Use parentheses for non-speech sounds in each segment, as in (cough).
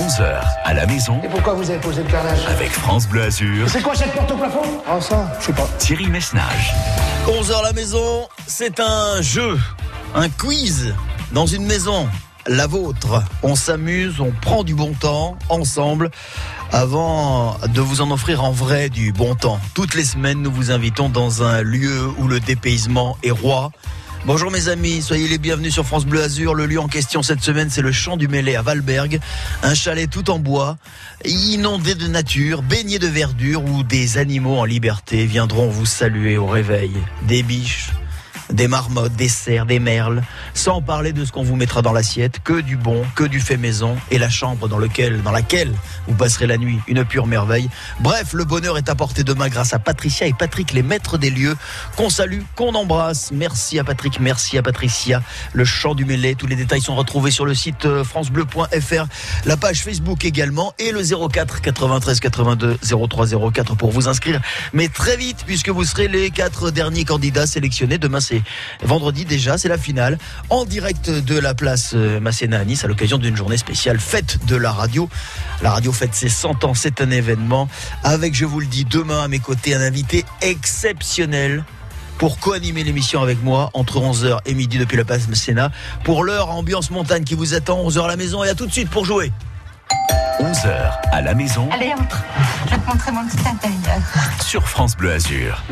11h à la maison Et pourquoi vous avez posé le carrelage avec France Bleu Azur, C'est quoi cette porte au plafond? Ah ça, je sais pas. Thierry Messnage. 11h à la maison, c'est un jeu, un quiz dans une maison, la vôtre. On s'amuse, on prend du bon temps ensemble avant de vous en offrir en vrai du bon temps. Toutes les semaines, nous vous invitons dans un lieu où le dépaysement est roi. Bonjour mes amis, soyez les bienvenus sur France Bleu Azur. Le lieu en question cette semaine, c'est le Champ du Mêlé à Valberg. Un chalet tout en bois, inondé de nature, baigné de verdure où des animaux en liberté viendront vous saluer au réveil. Des biches, des marmottes, des cerfs, des merles, sans parler de ce qu'on vous mettra dans l'assiette, que du bon, que du fait maison, et la chambre dans, lequel, dans laquelle vous passerez la nuit, une pure merveille. Bref, le bonheur est apporté demain grâce à Patricia et Patrick, les maîtres des lieux, qu'on salue, qu'on embrasse. Merci à Patrick, merci à Patricia. Le chant du mêlé, tous les détails sont retrouvés sur le site euh, francebleu.fr, la page Facebook également, et le 04 93 82 03 04 pour vous inscrire. Mais très vite, puisque vous serez les quatre derniers candidats sélectionnés. Demain, c'est vendredi déjà, c'est la finale, en direct de la place euh, Masséna à Nice, à l'occasion d'une journée spéciale fête de la radio. La radio fête ses 100 ans, c'est un événement, avec, je vous le dis, demain à mes côtés, un invité exceptionnel pour co-animer l'émission avec moi entre 11h et midi depuis la place Masséna. Pour l'heure, ambiance montagne qui vous attend, 11h à la maison et à tout de suite pour jouer. 11h à la maison Allez, entre. Je vais te montrer mon petit intérieur. sur France Bleu Azur.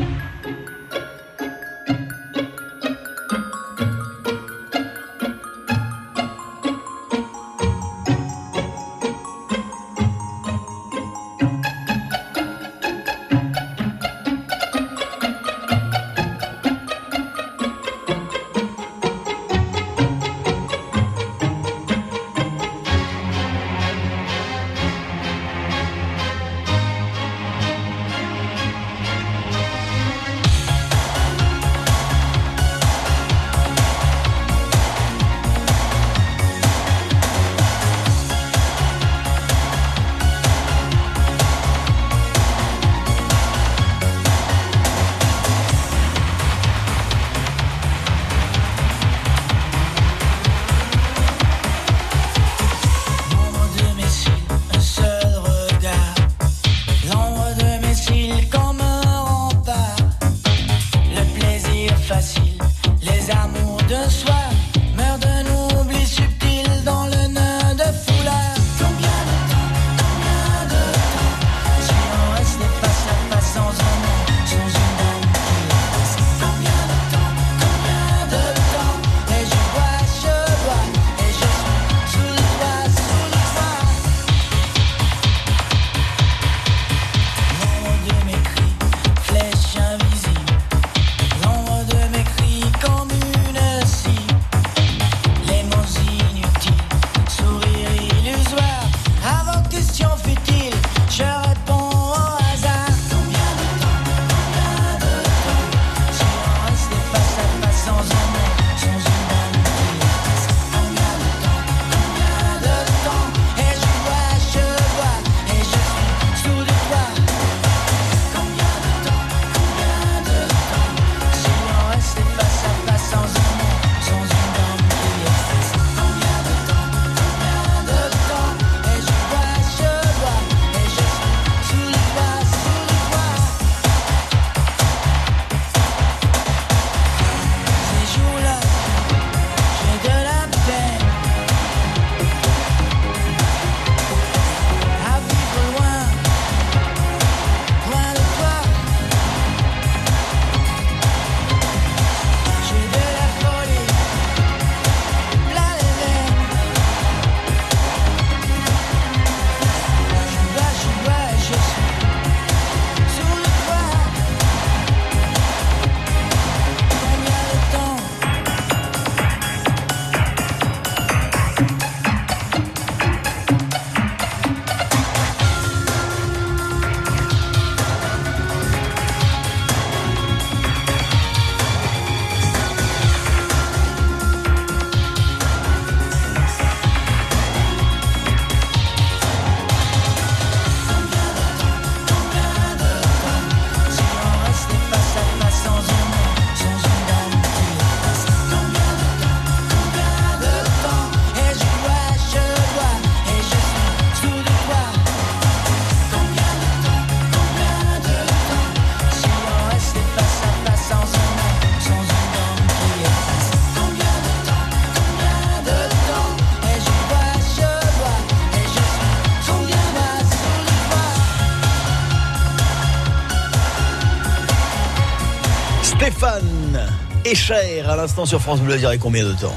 L'instant sur France Bleu Azur et combien de temps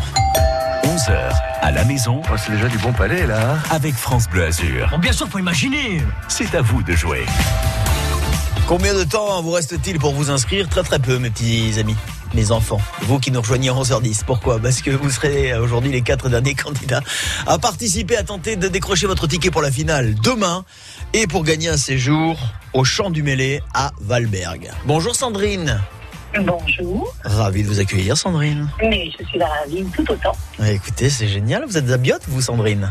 11h à la maison Oh, c'est déjà du bon palais là. avec France Bleu Azur. Bon, bien sûr, faut imaginer. C'est à vous de jouer. Combien de temps vous reste-t-il pour vous inscrire Très très peu mes petits amis, mes enfants. Vous qui nous rejoignez à 11h10. Pourquoi? Parce que vous serez aujourd'hui les quatre derniers (laughs) candidats à participer, à tenter de décrocher votre ticket pour la finale demain et pour gagner un séjour au Champ du Mêlé à Valberg. Bonjour Sandrine. Bonjour, Ravi de vous accueillir Sandrine. mais je suis ravie tout autant. Écoutez, c'est génial. Vous êtes zabiote vous Sandrine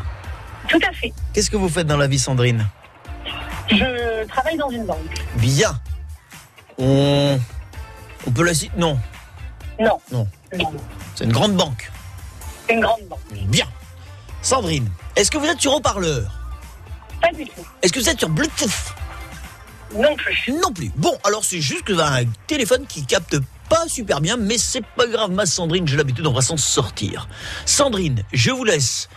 Tout à fait. Qu'est-ce que vous faites dans la vie Sandrine? Je travaille dans une banque. Bien. On, on peut la citer Non, Non. Non. Non. c'est une grande banque. Une grande banque. Bien. Sandrine, est-ce que vous êtes sur haut-parleur? Pas du tout. Est-ce que vous êtes sur Bluetooth? Non plus. Non plus. Bon, alors c'est juste que un téléphone qui capte pas super bien, mais c'est pas grave, ma Sandrine, j'ai l'habitude, on va s'en sortir. Sandrine, je vous laisse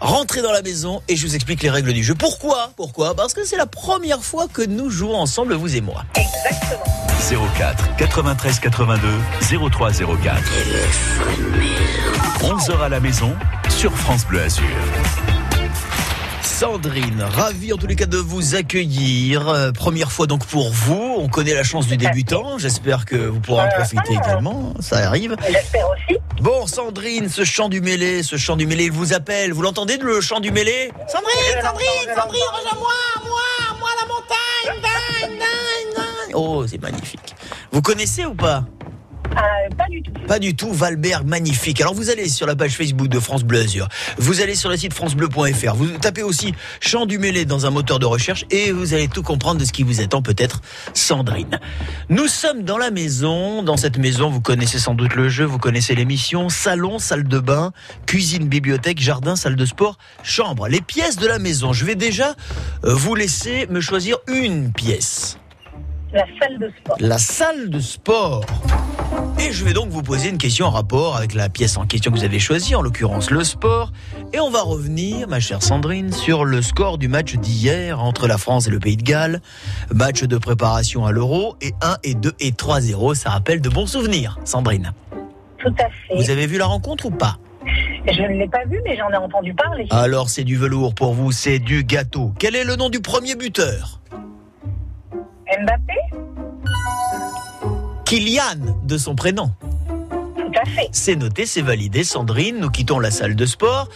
rentrer dans la maison et je vous explique les règles du jeu. Pourquoi? Pourquoi? Parce que c'est la première fois que nous jouons ensemble, vous et moi. Exactement. 04 93 82 03 04. 11h à la maison sur France Bleu Azur. Sandrine, ravi en tous les cas de vous accueillir. Euh, première fois donc pour vous. On connaît la chance du débutant. J'espère que vous pourrez en profiter également. Ça arrive. J'espère aussi. Bon, Sandrine, ce chant du mêlé, ce chant du mêlé, il vous appelle. Vous l'entendez, le chant du mêlé Sandrine, Sandrine, Sandrine, rejoins-moi, moi, moi, la montagne. Oh, c'est magnifique. Vous connaissez ou pas? Euh, pas du tout. Pas du tout, Valberg, magnifique. Alors vous allez sur la page Facebook de France Bleu Azur, vous allez sur le site francebleu.fr, vous tapez aussi Chant du Mêlé dans un moteur de recherche et vous allez tout comprendre de ce qui vous attend peut-être Sandrine. Nous sommes dans la maison, dans cette maison vous connaissez sans doute le jeu, vous connaissez l'émission, salon, salle de bain, cuisine, bibliothèque, jardin, salle de sport, chambre, les pièces de la maison. Je vais déjà euh, vous laisser me choisir une pièce La salle de sport. la salle de sport. Et je vais donc vous poser une question en rapport avec la pièce en question que vous avez choisie, en l'occurrence le sport. Et on va revenir, ma chère Sandrine, sur le score du match d'hier entre la France et le Pays de Galles. Match de préparation à l'Euro et 1 et 2 et 3-0. Ça rappelle de bons souvenirs, Sandrine. Tout à fait. Vous avez vu la rencontre ou pas? Je ne l'ai pas vu, mais j'en ai entendu parler. Alors c'est du velours pour vous, c'est du gâteau. Quel est le nom du premier buteur? Mbappé? Kylian, de son prénom. Tout à fait. C'est noté, c'est validé. Sandrine, nous quittons la salle de sport.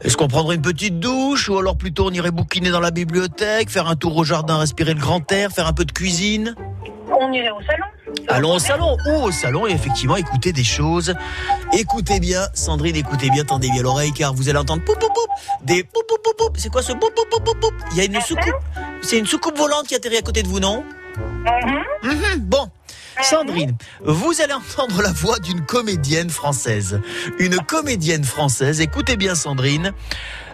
Est-ce qu'on prendrait une petite douche ou alors plutôt on irait bouquiner dans la bibliothèque, faire un tour au jardin, respirer le grand air, faire un peu de cuisine? On irait au salon. Allons au salon ou au salon et effectivement écouter des choses. Écoutez bien, Sandrine, écoutez bien, tendez bien l'oreille car vous allez entendre poup poup poup, des poup poup poup poup. C'est quoi ce poup poup poup poup poup? Il y a une soucoupe. C'est une soucoupe volante qui atterrit à côté de vous, non? Mhm. Mhm, Bon, Sandrine, vous allez entendre la voix d'une comédienne française. Une comédienne française. Écoutez bien, Sandrine.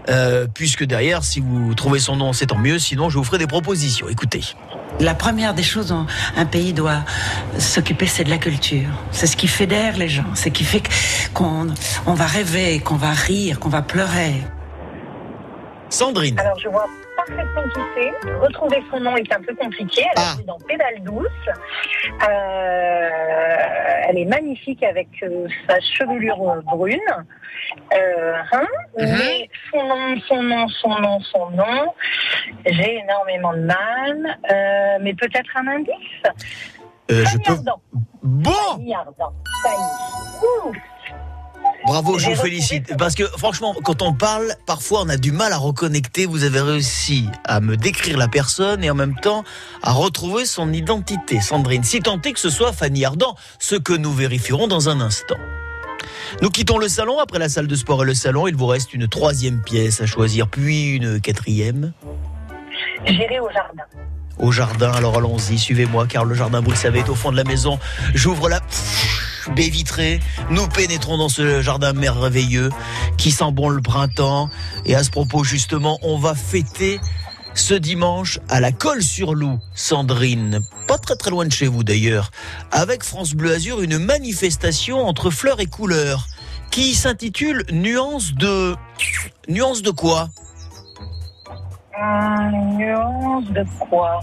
euh, puisque derrière, si vous trouvez son nom, c'est tant mieux. Sinon, je vous ferai des propositions. Écoutez. La première des choses dont un pays doit s'occuper, c'est de la culture. C'est ce qui fédère les gens. C'est ce qui fait qu'on on va rêver, qu'on va rire, qu'on va pleurer. Sandrine. Alors, je vois parfaitement qui c'est. Retrouver son nom est un peu compliqué. Elle Ah. a joué dans Pédale douce. Euh, elle est magnifique avec euh, sa chevelure euh, brune. Euh, hein, Mhm. Mais son nom, son nom, son nom, son nom, j'ai énormément de mal. Mais peut-être un indice je peux. Bon, Fanny Ardant. Fanny. Ouh. Bravo, je vous félicite. Parce que franchement, quand on parle, parfois on a du mal à reconnecter. Vous avez réussi à me décrire la personne et en même temps à retrouver son identité, Sandrine. Si tant est que ce soit Fanny Ardant, ce que nous vérifierons dans un instant. Nous quittons le salon. Après la salle de sport et le salon, il vous reste une troisième pièce à choisir, puis une quatrième. J'irai au jardin. Au jardin, alors allons-y, suivez-moi, car le jardin, vous le savez, est au fond de la maison. J'ouvre la baie vitrée. Nous pénétrons dans ce jardin merveilleux qui sent bon le printemps. Et à ce propos, justement, on va fêter ce dimanche à la Colle-sur-Loup, Sandrine, pas très très loin de chez vous d'ailleurs, avec France Bleu Azur, une manifestation entre fleurs et couleurs qui s'intitule Nuance de... Nuance de quoi? Une nuance de quoi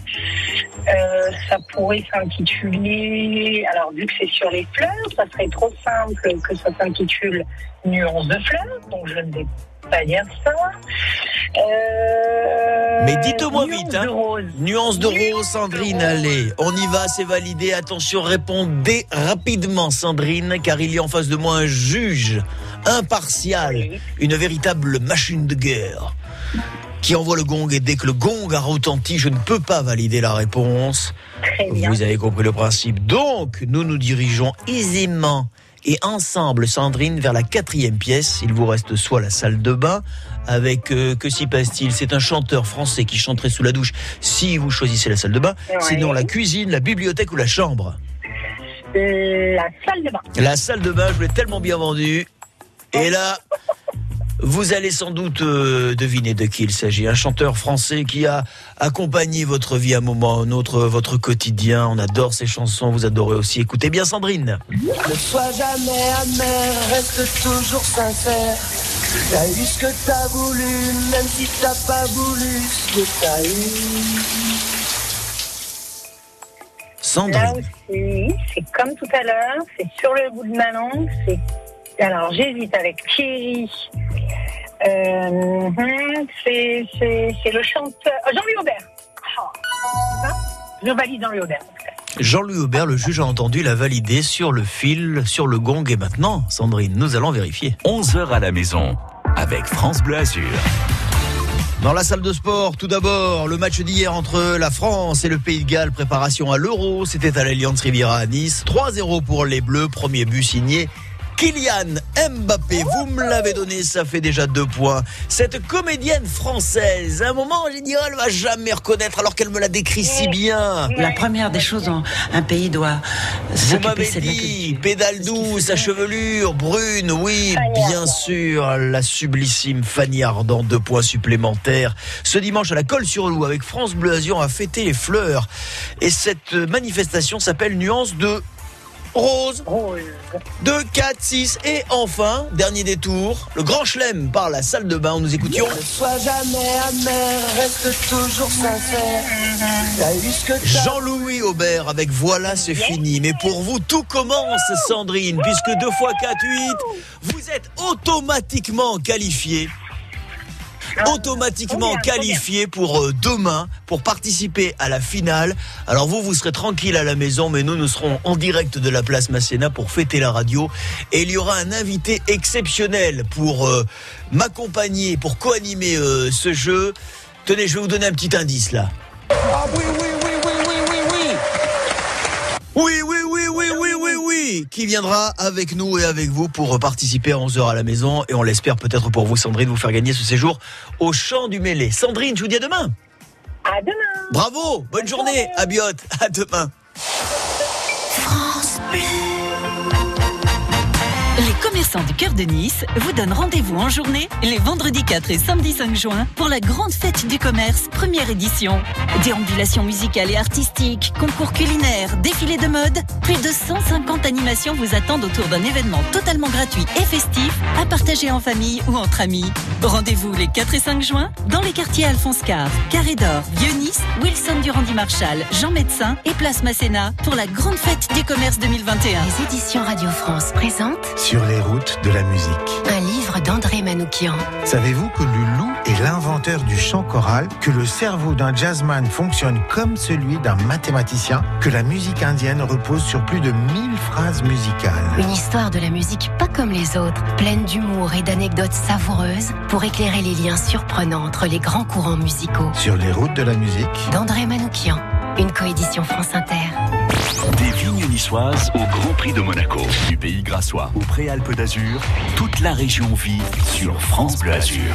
Euh, ça pourrait s'intituler, alors vu que c'est sur les fleurs, ça serait trop simple que ça s'intitule Nuance de fleurs, donc je ne vais pas dire ça. Euh, Mais dites-moi vite, hein. de rose. Nuance de Nuance rose, de Sandrine, rose. allez, on y va, c'est validé. Attention, répondez rapidement, Sandrine, car il y a en face de moi un juge impartial, Oui. une véritable machine de guerre qui envoie le gong et dès que le gong a retenti, je ne peux pas valider la réponse. Très bien. Vous avez compris le principe. Donc, nous nous dirigeons aisément et ensemble, Sandrine, vers la quatrième pièce. Il vous reste soit la salle de bain, avec euh, que s'y passe-t-il? C'est un chanteur français qui chanterait sous la douche si vous choisissez la salle de bain. Ouais. Sinon, la cuisine, la bibliothèque ou la chambre? La salle de bain. La salle de bain, je l'ai tellement bien vendue. Et là, vous allez sans doute euh, deviner de qui il s'agit. Un chanteur français qui a accompagné votre vie à un moment ou un autre, votre quotidien. On adore ses chansons, vous adorez aussi. Écoutez bien Sandrine. Ne sois jamais amer, reste toujours sincère. T'as eu ce que t'as voulu, même si t'as pas voulu ce que t'as eu. Là Sandrine. aussi, c'est comme tout à l'heure, c'est sur le bout de ma langue. C'est alors j'hésite avec Thierry. Euh, hum, c'est c'est c'est le chanteur oh, Jean-Louis Aubert. Ah, ça je valide Jean-Louis Aubert. Jean-Louis Aubert, le juge a entendu, l'a validé sur le fil, sur le gong. Et maintenant, Sandrine, nous allons vérifier. 11h à la maison avec France Bleu Azur. Dans la salle de sport, tout d'abord, le match d'hier entre la France et le Pays de Galles, préparation à l'Euro. C'était à l'Alliance Riviera à Nice. 3-0 pour les Bleus, premier but signé. Kylian Mbappé, vous me l'avez donné, ça fait déjà deux points. Cette comédienne française, à un moment, j'ai dit, oh, elle va jamais reconnaître alors qu'elle me la décrit si bien. La première des choses dont un pays doit Vous m'avez c'est de la dit, pédale douce, sa chevelure brune, oui, bien sûr, la sublissime Fanny Ardant, deux points supplémentaires. Ce dimanche à la Colle-sur-Loup, avec France Bleu Azur, on a fêté les fleurs. Et cette manifestation s'appelle Nuance de Rose. Rose. 2, 4, 6 et enfin, dernier détour, le grand chelem par la salle de bain où nous écoutions. Ne sois jamais amer, reste toujours sincère. T'as eu ce que t'as Jean-Louis Aubert avec Voilà, c'est fini. Mais pour vous, tout commence, Sandrine, puisque 2 fois 4, 8, vous êtes automatiquement qualifié. Automatiquement qualifié pour euh, demain, pour participer à la finale. Alors vous, vous serez tranquille à la maison, mais nous, nous serons en direct de la place Masséna pour fêter la radio. Et il y aura un invité exceptionnel pour euh, m'accompagner, pour co-animer euh, ce jeu. Tenez, je vais vous donner un petit indice là. Ah oui, oui, oui. Oui, oui, oui, oui, oui, qui viendra avec nous et avec vous pour participer à 11h à la maison et on l'espère peut-être pour vous, Sandrine, vous faire gagner ce séjour au champ du mêlé. Sandrine, je vous dis à demain. À demain. Bravo, bonne journée, à Biote, à demain. Les commerçants du cœur de Nice vous donnent rendez-vous en journée les vendredis 4 et samedi 5 juin pour la grande fête du commerce première édition. Déambulations musicales et artistiques, concours culinaires, défilés de mode, plus de 150 animations vous attendent autour d'un événement totalement gratuit et festif à partager en famille ou entre amis. Rendez-vous les 4 et 5 juin dans les quartiers Alphonse Carre, Carré d'Or, Vieux-Nice, Wilson Durandi Marshall, Jean Médecin et Place Masséna pour la grande fête du commerce 2021. Les éditions Radio France présentent Sur les routes de la musique. un livre d'André Manoukian. Savez-vous que Lulu est l'inventeur du chant choral, que le cerveau d'un jazzman fonctionne comme celui d'un mathématicien, que la musique indienne repose sur plus de 1000 phrases musicales? Une histoire de la musique pas comme les autres, pleine d'humour et d'anecdotes savoureuses pour éclairer les liens surprenants entre les grands courants musicaux. Sur les routes de la musique, D'André Manoukian, une coédition France Inter. Des vignes niçoises au Grand Prix de Monaco. Du pays grassois au Préalpes d'Azur, toute la région vit sur France Bleu Azur.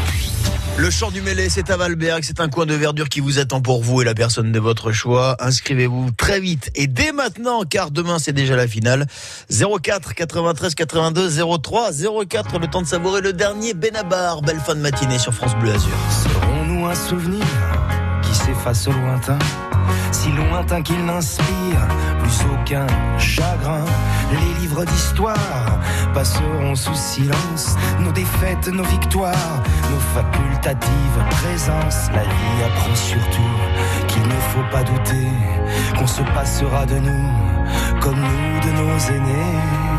Le champ du mêlé, c'est à Valberg, c'est un coin de verdure qui vous attend pour vous et la personne de votre choix. Inscrivez-vous très vite et dès maintenant, car demain c'est déjà la finale. 04 93 82 03 04, le temps de savourer le dernier Benabar. Belle fin de matinée sur France Bleu Azur. Serons-nous un souvenir qui s'efface au lointain? Si lointain qu'il n'inspire plus aucun chagrin. Les livres d'histoire passeront sous silence nos défaites, nos victoires, nos facultatives présences. La vie apprend surtout qu'il ne faut pas douter qu'on se passera de nous comme nous de nos aînés.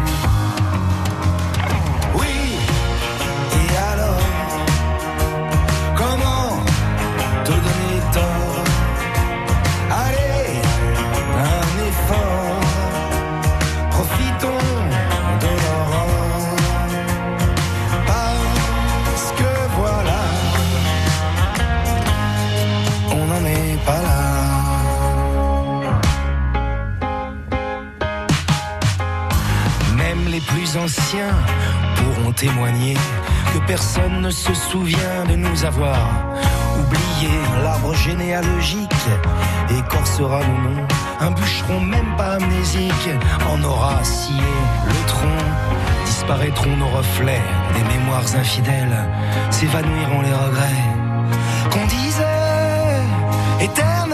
Anciens pourront témoigner que personne ne se souvient de nous avoir oublié l'arbre généalogique écorcera nos noms. Un bûcheron même pas amnésique en aura scié le tronc. Disparaîtront nos reflets des mémoires infidèles, s'évanouiront les regrets qu'on disait éternels.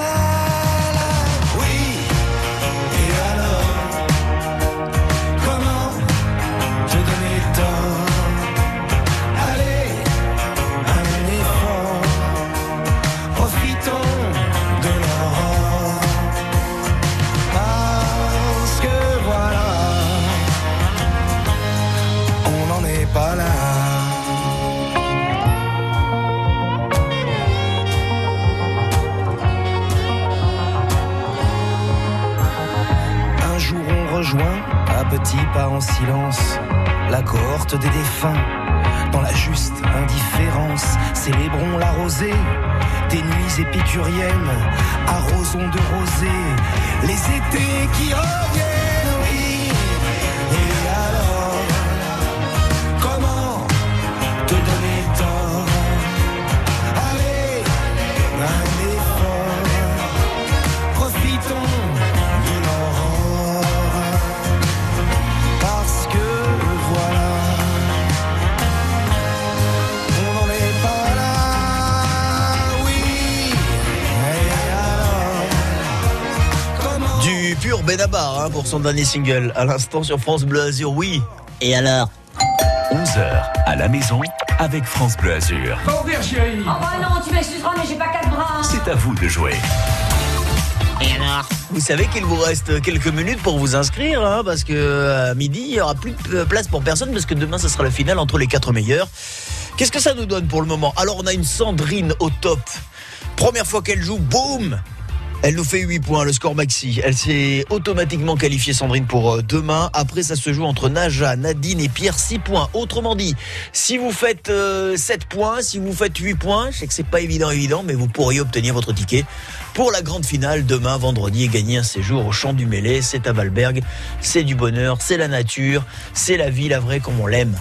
En silence, la cohorte des défunts. Dans la juste indifférence, célébrons la rosée des nuits épicuriennes, arrosons de rosée les étés qui reviennent. Du pur Benabar hein, pour son dernier single. À l'instant sur France Bleu Azur, oui. Et alors 11h à la maison avec France Bleu Azur. Ouvrir, chérie. Oh bah non, tu m'excuseras, mais j'ai pas quatre bras. C'est à vous de jouer. Et alors Vous savez qu'il vous reste quelques minutes pour vous inscrire, hein, parce que à midi, il n'y aura plus de place pour personne, parce que demain, ce sera la finale entre les quatre meilleurs. Qu'est-ce que ça nous donne pour le moment? Alors, on a une Sandrine au top. Première fois qu'elle joue, boum elle nous fait 8 points, le score maxi. Elle s'est automatiquement qualifiée, Sandrine, pour euh, demain. Après, ça se joue entre Naja, Nadine et Pierre, 6 points. Autrement dit, si vous faites euh, 7 points, si vous faites 8 points, je sais que c'est pas évident, évident, mais vous pourriez obtenir votre ticket pour la grande finale demain, vendredi, et gagner un séjour au Champ du Mêlé. C'est à Valberg. C'est du bonheur, c'est la nature, c'est la vie, la vraie, comme on l'aime.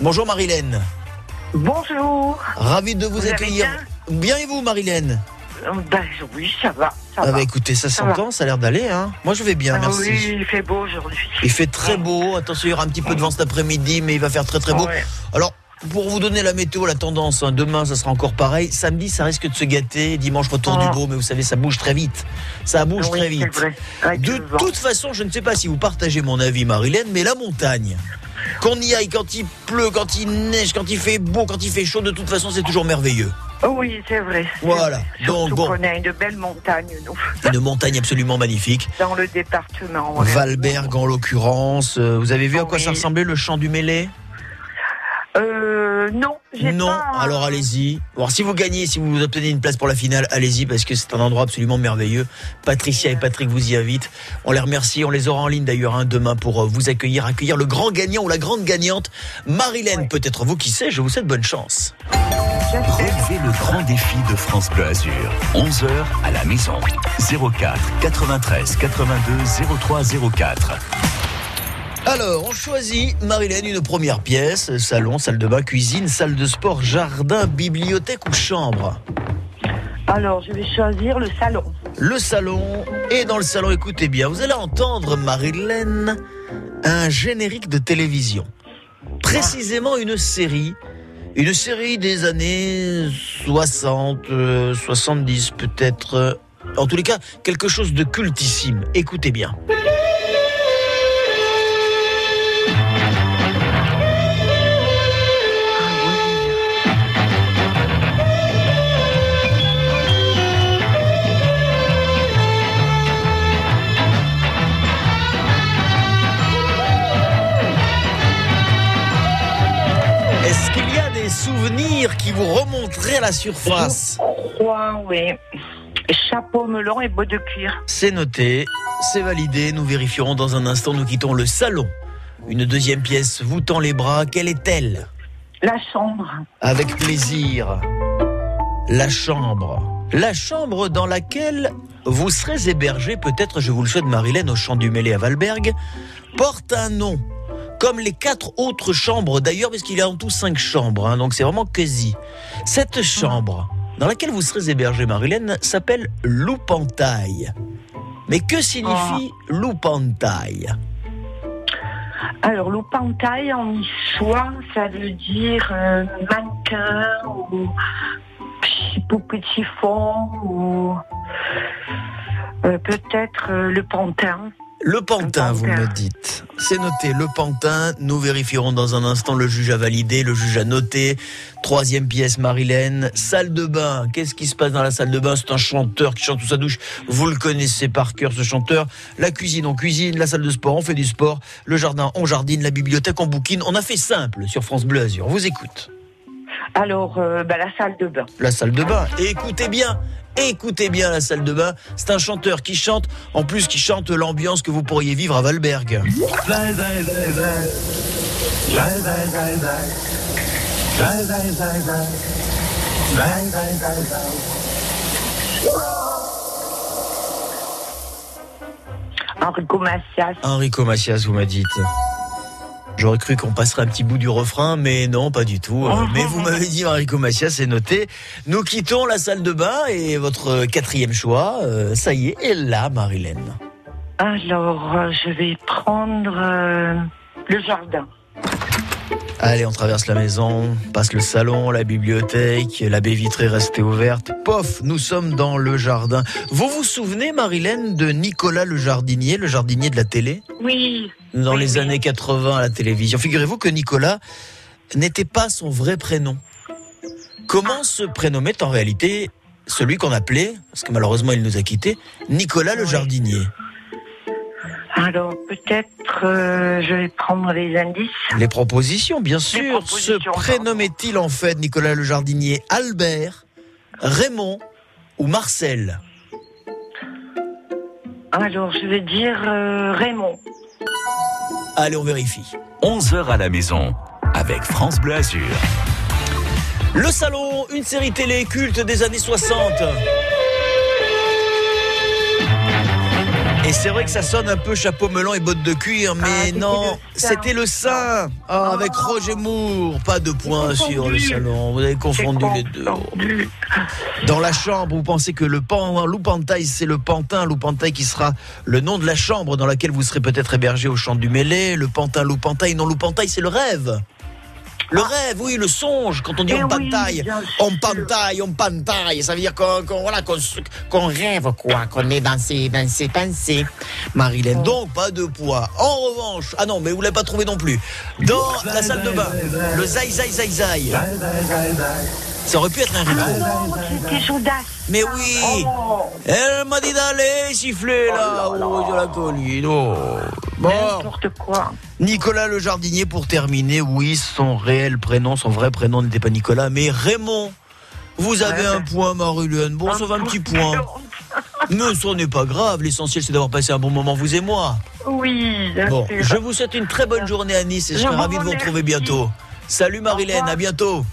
Bonjour Marilène. Bonjour. Ravi de vous, accueillir. Bien? Et vous, Marilène Ben oui, ça va. Ça Ah va. bah écoutez, ça Ça s'entend, ça a l'air d'aller. Hein. Moi, je vais bien, Ah merci. Oui, il fait beau aujourd'hui. Il fait très beau. Attention, il y aura un petit peu de vent cet après-midi, mais il va faire très très beau. Ouais. Alors, pour vous donner la météo, la tendance, hein, demain, ça sera encore pareil. Samedi, ça risque de se gâter. Dimanche, retour du beau, mais vous savez, ça bouge très vite. Ça bouge Oui, très vite. De toute façon, je ne sais pas si vous partagez mon avis, Marilène, mais la montagne, qu'on y aille quand il pleut, quand il neige, quand il fait beau, quand il fait chaud, de toute façon, c'est toujours merveilleux. Oui, c'est vrai. Voilà. vrai. Donc, Surtout bon. qu'on a une belle montagne, nous, (laughs) Une montagne absolument magnifique. dans le département. ouais. Valberg, en l'occurrence. Euh, Vous avez vu à quoi ça ressemblait le champ du Mêlé Euh, non, j'ai Non, pas... alors allez-y. Alors si vous gagnez, si vous obtenez une place pour la finale, allez-y parce que c'est un endroit absolument merveilleux. Patricia et Patrick vous y invitent. On les remercie, on les aura en ligne d'ailleurs hein, demain pour euh, vous accueillir, accueillir le grand gagnant ou la grande gagnante, Marilène. Peut-être vous qui sait, je vous souhaite bonne chance. Relevez le grand défi de France Bleu Azur. 11h à la maison. 04 93 82 03 04. Alors, on choisit, Marilène, une première pièce, salon, salle de bain, cuisine, salle de sport, jardin, bibliothèque ou chambre? Alors, je vais choisir le salon. le salon. Et dans le salon, écoutez bien, vous allez entendre, Marilyn, un générique de télévision. Précisément une série. Une série des années 60, euh, 70 peut-être. euh, En tous les cas, quelque chose de cultissime. Écoutez bien. Qui vous remonteraient à la surface Je crois, oui. Chapeau melon et bottes de cuir. C'est noté, c'est validé. Nous vérifierons dans un instant. Nous quittons le salon. Une deuxième pièce vous tend les bras. Quelle est-elle? La chambre. Avec plaisir. La chambre. La chambre dans laquelle vous serez hébergé, peut-être, je vous le souhaite, Marilène, au Champ du Mêlé à Valberg, porte un nom. Comme les quatre autres chambres d'ailleurs, parce qu'il y a en tout cinq chambres, hein, donc c'est vraiment quasi. Cette chambre dans laquelle vous serez hébergé, Marilène, s'appelle Loupantaille. Mais que signifie Loupantaille Alors, loupantaille en histoire, ça veut dire euh, mannequin ou petit fond ou euh, peut-être euh, le pantin. Le pantin, vous me dites. C'est noté, le pantin. Nous vérifierons dans un instant. Le juge a validé, le juge a noté. Troisième pièce, Marilène. Salle de bain. Qu'est-ce qui se passe dans la salle de bain? C'est un chanteur qui chante sous sa douche. Vous le connaissez par cœur, ce chanteur. La cuisine, on cuisine. La salle de sport, on fait du sport. Le jardin, on jardine. La bibliothèque, on bouquine. On a fait simple sur France Bleu Azur. On vous écoute. Alors, euh, bah, la salle de bain. La salle de bain. Et écoutez bien, écoutez bien la salle de bain. C'est un chanteur qui chante, en plus qui chante l'ambiance que vous pourriez vivre à Valberg. Enrico Macias. Enrico Macias, vous m'avez dit. J'aurais cru qu'on passerait un petit bout du refrain, mais non, pas du tout. Euh, mais vous m'avez dit Enrico Macias, c'est noté. Nous quittons la salle de bain et votre quatrième choix, euh, ça y est, est là, Marilène. Alors, euh, je vais prendre le jardin. Allez, on traverse la maison, passe le salon, la bibliothèque, la baie vitrée restée ouverte. Pof, nous sommes dans le jardin. Vous vous souvenez, Marilène, de Nicolas le jardinier, le jardinier de la télé? Oui. Dans les années 80 à la télévision. Figurez-vous que Nicolas n'était pas son vrai prénom. Comment se prénommait en réalité celui qu'on appelait, parce que malheureusement il nous a quittés, Nicolas le jardinier? Alors, peut-être euh, je vais prendre les indices. Les propositions, bien sûr. Se prénommait-il en fait Nicolas le jardinier Albert, Raymond ou Marcel? Alors, je vais dire euh, Raymond. Allez, on vérifie. 11h à la maison avec France Bleu Azur. Le Salon, une série télé culte des années 60. C'est vrai que ça sonne un peu chapeau melon et bottes de cuir, mais non, c'était le sein. Ah, avec Roger Moore. Pas de points sur le salon. Vous avez confondu les deux. Dans la chambre, vous pensez que le pan, Loupantaille, c'est le pantin Loupantaille qui sera le nom de la chambre dans laquelle vous serez peut-être hébergé au champ du Mêlé. Le pantin Loupantaille, non Loupantaille, c'est le rêve. Le rêve, oui, le songe, quand on dit Eh on oui, pantaille, on pantaille, on pantaille, ça veut dire qu'on voilà, qu'on rêve, quoi, qu'on est dans ses, dans ses pensées. Marilène, donc pas de poids. En revanche, ah non, mais vous l'avez pas trouvé non plus. Dans la salle de bain, le zaï zaï zaï zaï. Ça aurait pu être un rideau. Non, c'était Judas. Mais oui Elle m'a dit d'aller siffler là, oh, de la colline. Bon. N'importe quoi. Nicolas le jardinier pour terminer, oui, son réel prénom, son vrai prénom n'était pas Nicolas, mais Raymond. Vous avez un point, Marilène. Bon, ça va un petit point. (laughs) Mais ce n'est pas grave, l'essentiel c'est d'avoir passé un bon moment, vous et moi. Oui, bien Bon, sûr. je vous souhaite une très bonne journée à Nice et je Je serai vous ravi de vous retrouver bientôt. Salut Marilène, à bientôt.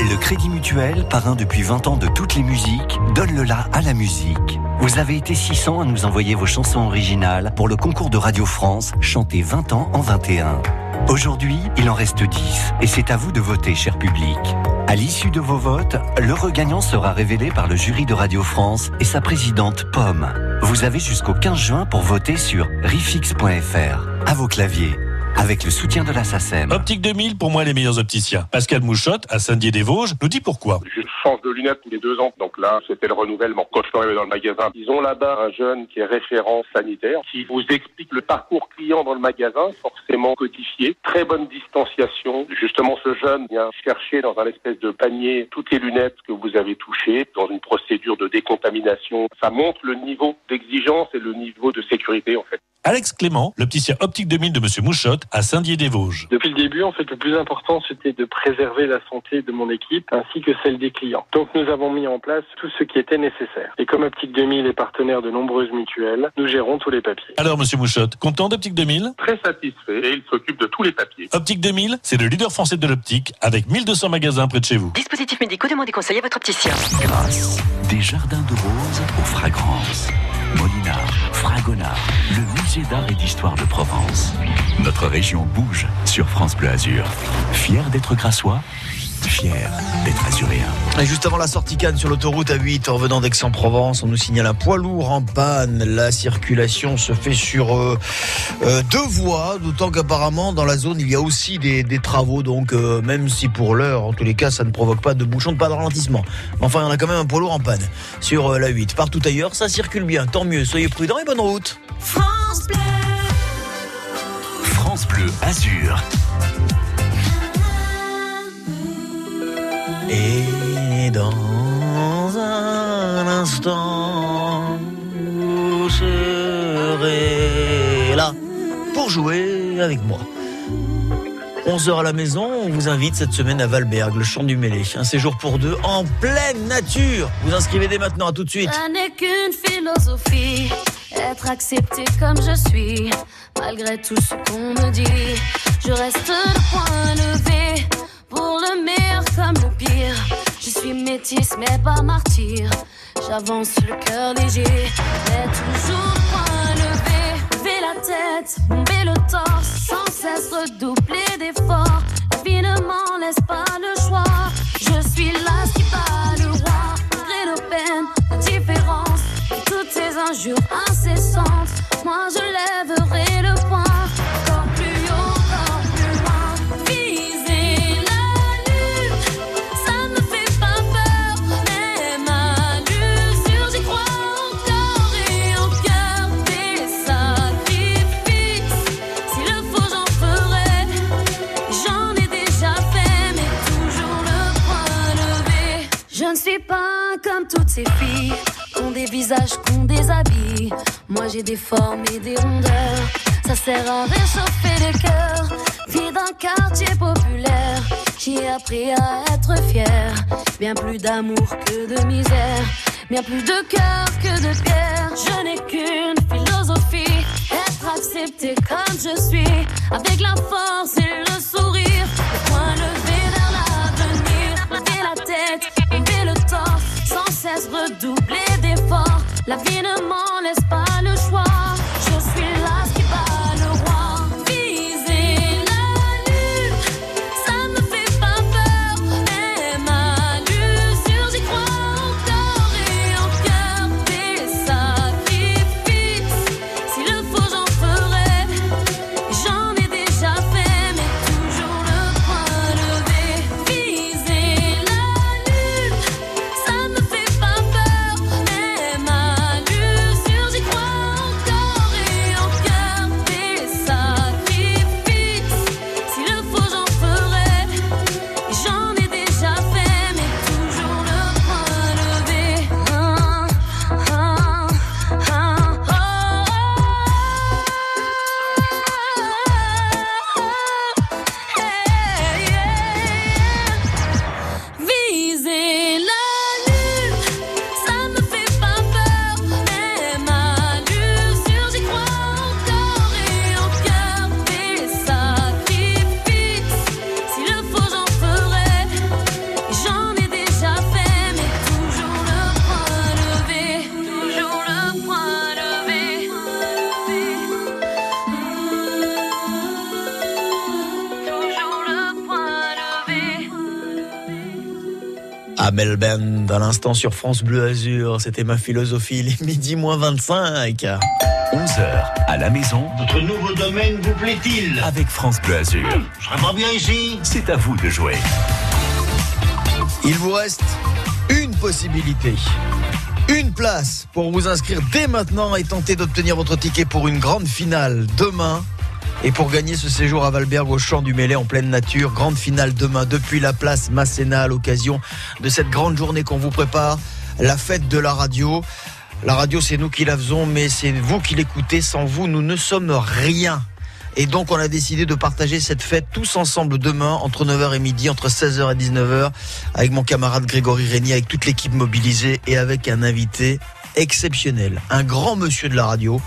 Le Crédit Mutuel, parrain depuis 20 ans de toutes les musiques, donne le la à la musique. Vous avez été 600 à nous envoyer vos chansons originales pour le concours de Radio France, chanté 20 ans en 21. Aujourd'hui, il en reste 10 et c'est à vous de voter, cher public. À l'issue de vos votes, le regagnant sera révélé par le jury de Radio France et sa présidente Pomme. Vous avez jusqu'au 15 juin pour voter sur rifix.fr. À vos claviers. Avec le soutien de la SACEM. Optique 2000, pour moi, les meilleurs opticiens. Pascal Mouchotte, à Saint-Dié-des-Vosges, nous dit pourquoi. Je change de lunettes tous les deux ans. Donc là, c'était le renouvellement. Quand je suis arrivé dans le magasin, ils ont là-bas un jeune qui est référent sanitaire, qui vous explique le parcours client dans le magasin, forcément codifié. Très bonne distanciation. Justement, ce jeune vient chercher dans un espèce de panier toutes les lunettes que vous avez touchées dans une procédure de décontamination. Ça montre le niveau d'exigence et le niveau de sécurité, en fait. Alex Clément, l'opticien optique 2000 de Monsieur Mouchotte, à Saint-Dié-des-Vosges. Depuis le début, en fait, le plus important, c'était de préserver la santé de mon équipe ainsi que celle des clients. Donc, nous avons mis en place tout ce qui était nécessaire. Et comme Optique 2000 est partenaire de nombreuses mutuelles, nous gérons tous les papiers. Alors, Monsieur Mouchotte, content d'Optique 2000 Très satisfait et il s'occupe de tous les papiers. Optique 2000, c'est le leader français de l'optique avec 1200 magasins près de chez vous. Dispositifs médicaux, demandez conseil à votre opticien. Grâce, des jardins de roses aux fragrances. Molinard, Fragonard, le musée d'art et d'histoire de Provence. Notre région bouge sur France Bleu Azur. Fier d'être grassois, fier d'être azuréen. Et juste avant la sortie Cannes sur l'autoroute A8 en revenant d'Aix-en-Provence, on nous signale un poids lourd en panne. La circulation se fait sur euh, euh, deux voies, d'autant qu'apparemment dans la zone il y a aussi des, des travaux. Donc euh, même si pour l'heure, en tous les cas, ça ne provoque pas de bouchon, de pas de ralentissement. Mais enfin, il y en a quand même un poids lourd en panne sur euh, la 8. Partout ailleurs, ça circule bien. Tant mieux. Soyez prudents et bonne route. France Bleu. France Bleu Azur. Et dans un instant, vous serez là pour jouer avec moi. 11h à la maison, on vous invite cette semaine à Valberg, le champ du Mêlé. Un séjour pour deux en pleine nature. Vous inscrivez dès maintenant, à tout de suite. Ça n'est qu'une philosophie, être accepté comme je suis, malgré tout ce qu'on me dit. Je reste le levé, pour le meilleur comme le pire. Je suis métisse mais pas martyr, j'avance le cœur léger, mais toujours point levé. Lever la tête, bomber le torse, sans cesse redoubler d'efforts. La vie ne m'en laisse pas le choix? Je suis là, des habits. Moi j'ai des formes et des rondeurs. Ça sert à réchauffer le cœur. Vie d'un quartier populaire, j'ai appris à être fier. Bien plus d'amour que de misère. Bien plus de cœur que de pierre. Je n'ai qu'une philosophie. Être accepté comme je suis. Avec la force et le La vie Dans l'instant sur France Bleu Azur, c'était ma philosophie, les midi moins 25. 11h à la maison. Votre nouveau domaine vous plaît-il? Avec France Bleu Azur. Je serais pas bien ici C'est à vous de jouer. Il vous reste une possibilité. Une place pour vous inscrire dès maintenant et tenter d'obtenir votre ticket pour une grande finale demain. Et pour gagner ce séjour à Valberg au champ du Mêlé en pleine nature, grande finale demain depuis la place Masséna à l'occasion de cette grande journée qu'on vous prépare, la fête de la radio. La radio, c'est nous qui la faisons, mais c'est vous qui l'écoutez. Sans vous, nous ne sommes rien. Et donc, on a décidé de partager cette fête tous ensemble demain, entre 9h et midi, entre 16h et 19h, avec mon camarade Grégory Régnier, avec toute l'équipe mobilisée et avec un invité exceptionnel. Un grand monsieur de la radio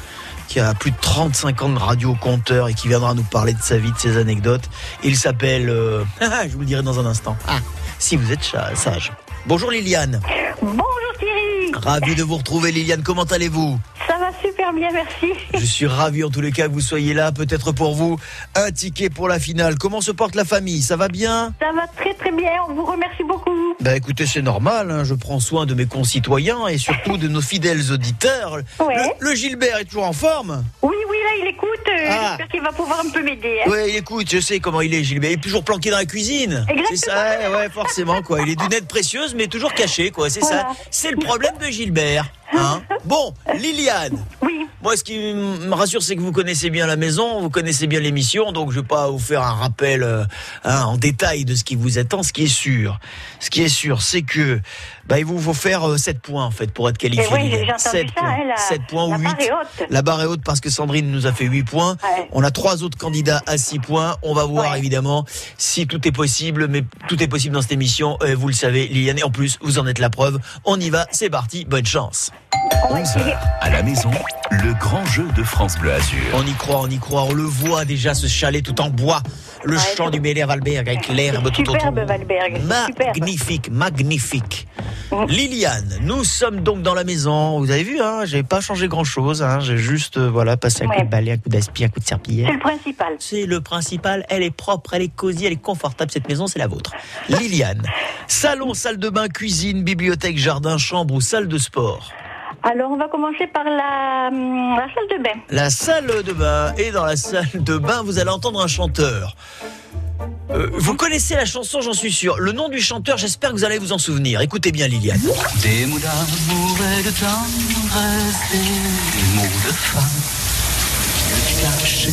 qui a plus de 35 ans de radio compteur et qui viendra nous parler de sa vie, de ses anecdotes. Il s'appelle... euh, (laughs) je vous le dirai dans un instant. Ah, si vous êtes sage. Bonjour Liliane. Bonjour Thierry. Ravi de vous retrouver Liliane. Comment allez-vous? Ça va super bien, merci. (laughs) Je suis ravi en tous les cas que vous soyez là. Peut-être pour vous, un ticket pour la finale. Comment se porte la famille? Ça va bien? Ça va très très bien, on vous remercie beaucoup. Bah écoutez, c'est normal, hein, je prends soin de mes concitoyens et surtout de nos fidèles auditeurs. Ouais. Le, le Gilbert est toujours en forme? Oui, oui, là il écoute, euh, Ah. j'espère qu'il va pouvoir un peu m'aider. hein. Ouais, écoute, je sais comment il est, Gilbert. Il est toujours planqué dans la cuisine. C'est ça, ouais, ouais, forcément, quoi. Il est d'une aide précieuse, mais toujours caché, quoi. C'est ça. C'est le problème de Gilbert. Hein? Bon, Liliane. Oui. Moi, ce qui me rassure, c'est que vous connaissez bien la maison, vous connaissez bien l'émission, donc je vais pas vous faire un rappel euh, hein, en détail de ce qui vous attend. Ce qui est sûr, ce qui est sûr, c'est que bah, il vous faut faire euh, 7 points en fait pour être qualifié. Eh oui, Liliane. j'ai entendu Sept ça, points. hein, la- 7 points la ou 8. barre est haute. La barre est haute parce que Sandrine nous a fait 8 points. Ouais. On a trois autres candidats à 6 points. On va voir évidemment si tout est possible, mais tout est possible dans cette émission. Euh, vous le savez, Liliane, et en plus, vous en êtes la preuve. On y va, c'est parti, bonne chance. 11h à la maison. Le grand jeu de France Bleu Azur. On y croit, on y croit, on le voit déjà ce chalet tout en bois, le champ du Mêlé à Valberg avec l'herbe tout autour. Superbe Valberg, superbe. Magnifique, magnifique. Liliane, nous sommes donc dans la maison. Vous avez vu, hein, j'ai pas changé grand chose. Hein, j'ai juste euh, voilà passé un coup Ouais. de balai, un coup d'aspi, un coup de serpillière. C'est le principal. C'est le principal. Elle est propre, elle est cosy, elle est confortable. Cette maison, c'est la vôtre. Liliane, (laughs) salon, salle de bain, cuisine, bibliothèque, jardin, chambre ou salle de sport? Alors on va commencer par la, hum, la salle de bain. La salle de bain. Et dans la salle de bain, vous allez entendre un chanteur. Euh, vous connaissez la chanson, j'en suis sûr. Le nom du chanteur, j'espère que vous allez vous en souvenir. Écoutez bien, Liliane. Des mots d'amour et de tendresse, des mots de femme. Que tu caches,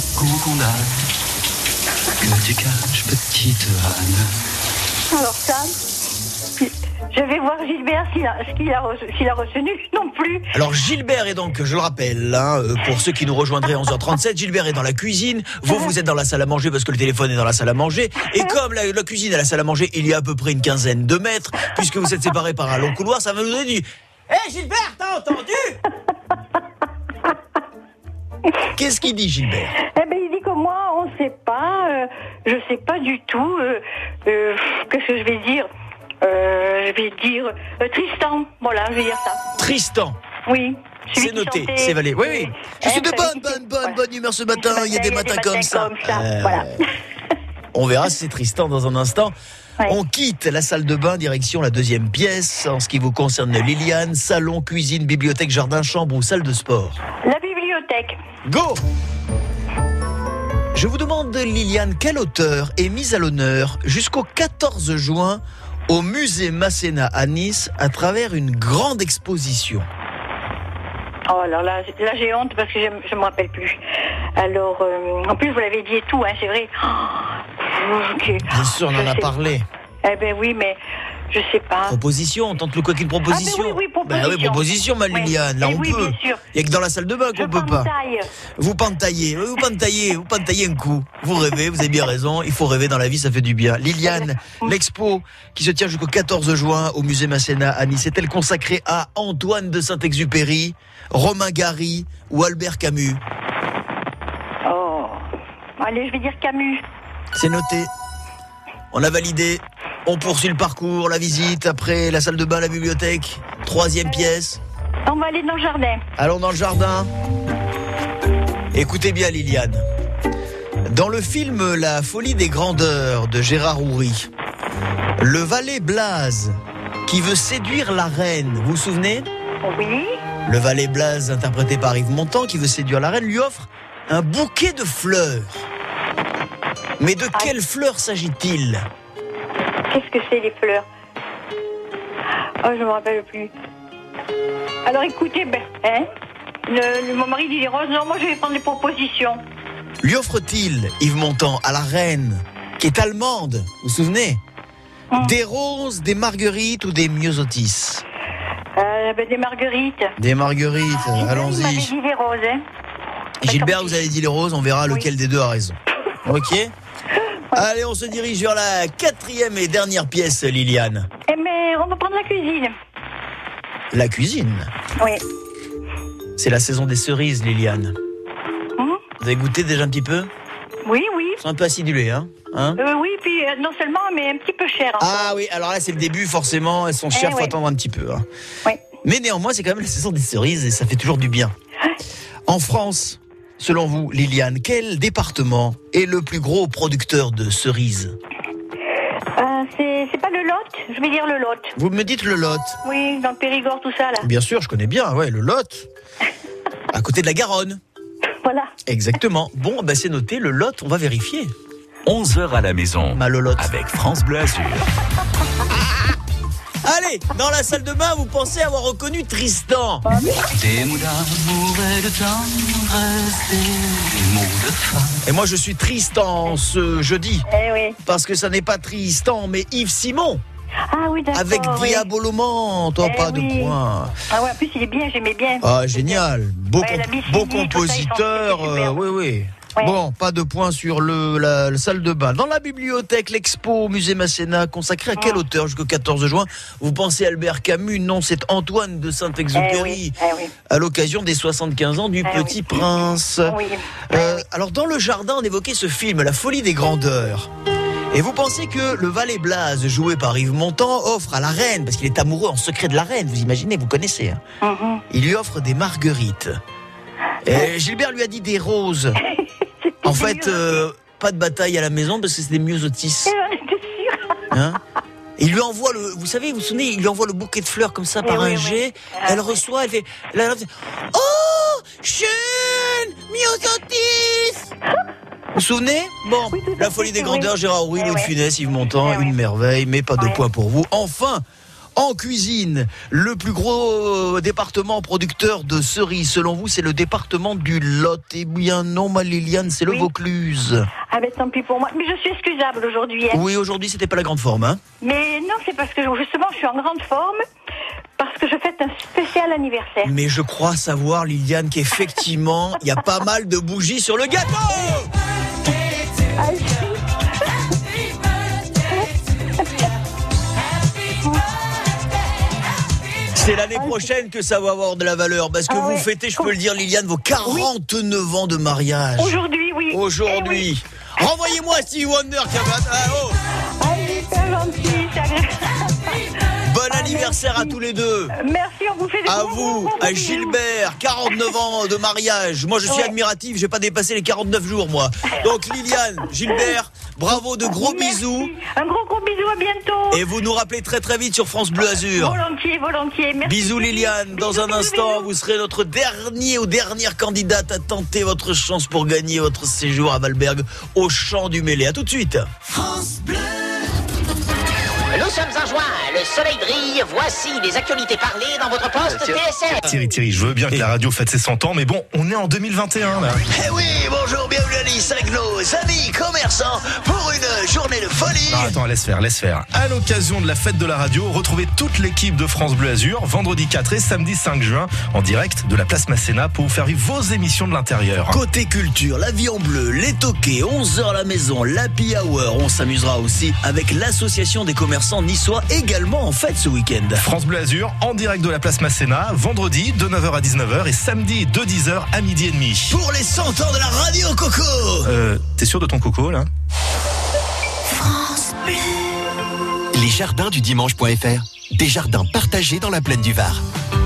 que tu caches, petite Anne. Alors ça, je vais voir Gilbert s'il a, s'il a, re- s'il a retenu non plus. Alors Gilbert est donc, je le rappelle, hein, euh, pour ceux qui nous rejoindraient à 11h37, Gilbert est dans la cuisine, vous vous êtes dans la salle à manger parce que le téléphone est dans la salle à manger, et (laughs) comme la, la cuisine et la salle à manger, il y a à peu près une quinzaine de mètres, puisque vous êtes séparés par un long couloir, ça va nous donner du... Hé Gilbert, t'as entendu? Qu'est-ce qu'il dit Gilbert? Eh ben il dit que moi on sait pas, euh, je sais pas du tout. euh, euh, Qu'est-ce que je vais dire Euh, Je vais dire euh, Tristan. Voilà, je vais dire ça. Tristan. Oui. C'est noté, c'est valé. Oui, oui. Je Hein, suis de bonne, bonne, bonne, bonne humeur ce matin. Il y a des matins comme ça. comme ça, Euh, voilà. (laughs) On verra si c'est Tristan dans un instant. On quitte la salle de bain, direction la deuxième pièce. En ce qui vous concerne, Liliane, salon, cuisine, bibliothèque, jardin, chambre ou salle de sport. La bibliothèque. Go Je vous demande, Liliane, quel auteur est mis à l'honneur jusqu'au 14 juin au musée Masséna à Nice à travers une grande exposition Oh alors là, là j'ai honte parce que je, je me rappelle plus. Alors, euh, en plus vous l'avez dit et tout, hein, c'est vrai. Oh. Bien sûr, on en a parlé. Eh ben oui, mais je sais pas. Proposition, on tente le quoi qu'une proposition. Ah, ben oui, oui, Bah oui, proposition, ma. Liliane. Là, on oui, peut. Il n'y a que dans la salle de bain qu'on peut pas. Vous pentaillez, vous pentaillez, vous pentaillez un coup. Vous rêvez, vous avez bien raison. Il faut rêver dans la vie, ça fait du bien. Liliane, l'expo qui se tient jusqu'au 14 juin au musée Masséna à Nice est-elle consacrée à Antoine de Saint-Exupéry, Romain Gary ou Albert Camus? Oh. Allez, je vais dire Camus. C'est noté. On a validé. On poursuit le parcours, la visite, après la salle de bain, la bibliothèque. Troisième pièce. On va aller dans le jardin. Allons dans le jardin. Écoutez bien Liliane. Dans le film La folie des grandeurs de Gérard Houry, le valet Blaze, qui veut séduire la reine. Vous vous souvenez? Oui. Le valet Blaze, interprété par Yves Montand, qui veut séduire la reine, lui offre un bouquet de fleurs. Mais de quelles fleurs s'agit-il? Qu'est-ce que c'est les fleurs Oh, je me rappelle plus. Alors écoutez, ben, hein, le, le- mon mari dit les roses. Non, moi je vais prendre les propositions. Lui offre-t-il, Yves Montand, à la reine, qui est allemande, vous vous souvenez Des roses, des marguerites ou des myosotis Euh, ben, des marguerites. Des marguerites, m'avait allons-y. dit les roses, hein. Gilbert, vous avez dit les roses, on verra lequel des deux a raison. Ok (laughs) Allez, on se dirige vers la quatrième et dernière pièce, Liliane. Eh, mais on va prendre la cuisine. La cuisine. Oui. C'est la saison des cerises, Liliane. Hum Vous avez goûté déjà un petit peu? Oui, oui. Sont un peu acidulés, hein, hein? Euh, oui, puis euh, non seulement, mais un petit peu cher. hein. Ah oui, alors là c'est le début, forcément, elles sont Eh chères, faut ouais. attendre un petit peu. hein. Oui. Mais néanmoins, c'est quand même la saison des cerises et ça fait toujours du bien. En France, selon vous, Liliane, quel département est le plus gros producteur de cerises Euh, c'est pas le Lot Je vais dire le Lot. Vous me dites le Lot. Oui, dans le Périgord, tout ça, là. Bien sûr, je connais bien, ouais, le Lot. (laughs) À côté de la Garonne. Voilà. Exactement. Bon, bah c'est noté, le Lot, on va vérifier. 11h à la maison. Malolotte. Avec France Bleu Azur. (laughs) Allez, dans la salle de bain, vous pensez avoir reconnu Tristan Des mots d'amour et de tendresse, des mots de femme. Et moi, je suis Tristan ce jeudi. Eh oui. Parce que ça n'est pas Tristan, mais Yves Simon. Ah oui, d'accord. Avec oui. Oh, Eh pas oui. de point. Ah ouais, en plus, il est bien, j'aimais bien. Ah, génial. Beau, Ouais, Mississippi, beau compositeur. euh, oui, oui. Ouais. Bon, pas de point sur le, la, la salle de bain. Dans la bibliothèque, l'expo au musée Masséna, consacré à quel Ah. auteur jusqu'au 14 juin? Vous pensez Albert Camus? Non, c'est Antoine de Saint-Exupéry. Eh oui, eh oui. À l'occasion des 75 ans du Eh Petit oui. Prince. Euh, alors, dans le jardin, on évoquait ce film, La folie des grandeurs. Et vous pensez que le valet Blaze, joué par Yves Montand, offre à la reine, parce qu'il est amoureux en secret de la reine, vous imaginez, vous connaissez, hein, Mhm. il lui offre des marguerites. Et Gilbert lui a dit des roses. (laughs) En fait, euh, pas de bataille à la maison parce que c'est des myosotis. Eh. Hein il lui envoie le, vous savez, vous vous souvenez, il lui envoie le bouquet de fleurs comme ça Eh par oui, un jet. Ah elle reçoit, elle fait, elle, elle oh, schön, myosotis. Vous vous souvenez Bon, la folie des grandeurs, Gérard Rouy, Eh ouais. Funès, Yves Montand, une merveille, mais pas de Ouais. point pour vous. Enfin, en cuisine, le plus gros euh, département producteur de cerises, selon vous, c'est le département du Lot. Eh bien non, ma Liliane, c'est le Oui. Vaucluse. Ah ben tant pis pour moi. Mais je suis excusable aujourd'hui. hein. Oui, aujourd'hui, c'était pas la grande forme, hein Mais non, c'est parce que justement, je suis en grande forme. Parce que je fête un spécial anniversaire. Mais je crois savoir, Liliane, qu'effectivement, il y a pas mal de bougies sur le gâteau C'est l'année prochaine que ça va avoir de la valeur, parce que Ah vous ouais. fêtez, je peux le dire, Liliane, vos 49 ans de mariage. Aujourd'hui, oui. Aujourd'hui. Renvoyez-moi Stevie Wonder qui a vingt- ah, oh. Ah. Bon anniversaire à tous les deux. Merci, on vous fait des À gros, vous, gros à. Gilbert, 49 ans de mariage. Moi, je suis Ouais. admiratif, j'ai pas dépassé les 49 jours, moi. Donc, Liliane, Gilbert, bravo, de gros Merci. bisous. Un gros gros bisou, à bientôt. Et vous nous rappelez très très vite sur France Bleu Azur. Volontiers, volontiers. Merci. Bisous Liliane, dans un bisous, instant, bisous. vous serez notre dernier ou dernière candidate à tenter votre chance pour gagner votre séjour à Valberg au Champ du Mêlé. À tout de suite. Nous sommes en juin, le soleil brille, voici les actualités parlées dans votre poste TSR. Thierry, Thierry, je veux bien que la radio fête ses 100 ans, mais bon, on est en 2021 là. Eh oui, bonjour, bienvenue à Nice avec nos amis commerçants pour une journée de folie. Ah, attends, laisse faire, laisse faire. À l'occasion de la fête de la radio, retrouvez toute l'équipe de France Bleu Azur vendredi 4 et samedi 5 juin en direct de la place Masséna pour vous faire vivre vos émissions de l'intérieur. Côté culture, la vie en bleu, les toquets, 11h à la maison, l'happy hour. On s'amusera aussi avec l'association des commerçants niçois également en fête ce week-end. France Bleu Azur en direct de la place Masséna, vendredi de 9h à 19h et samedi de 10h à midi et demi. Pour les 100 ans de la radio Coco Euh, t'es sûr de ton coco là? Les jardins du dimanche.fr. Des jardins partagés dans la plaine du Var.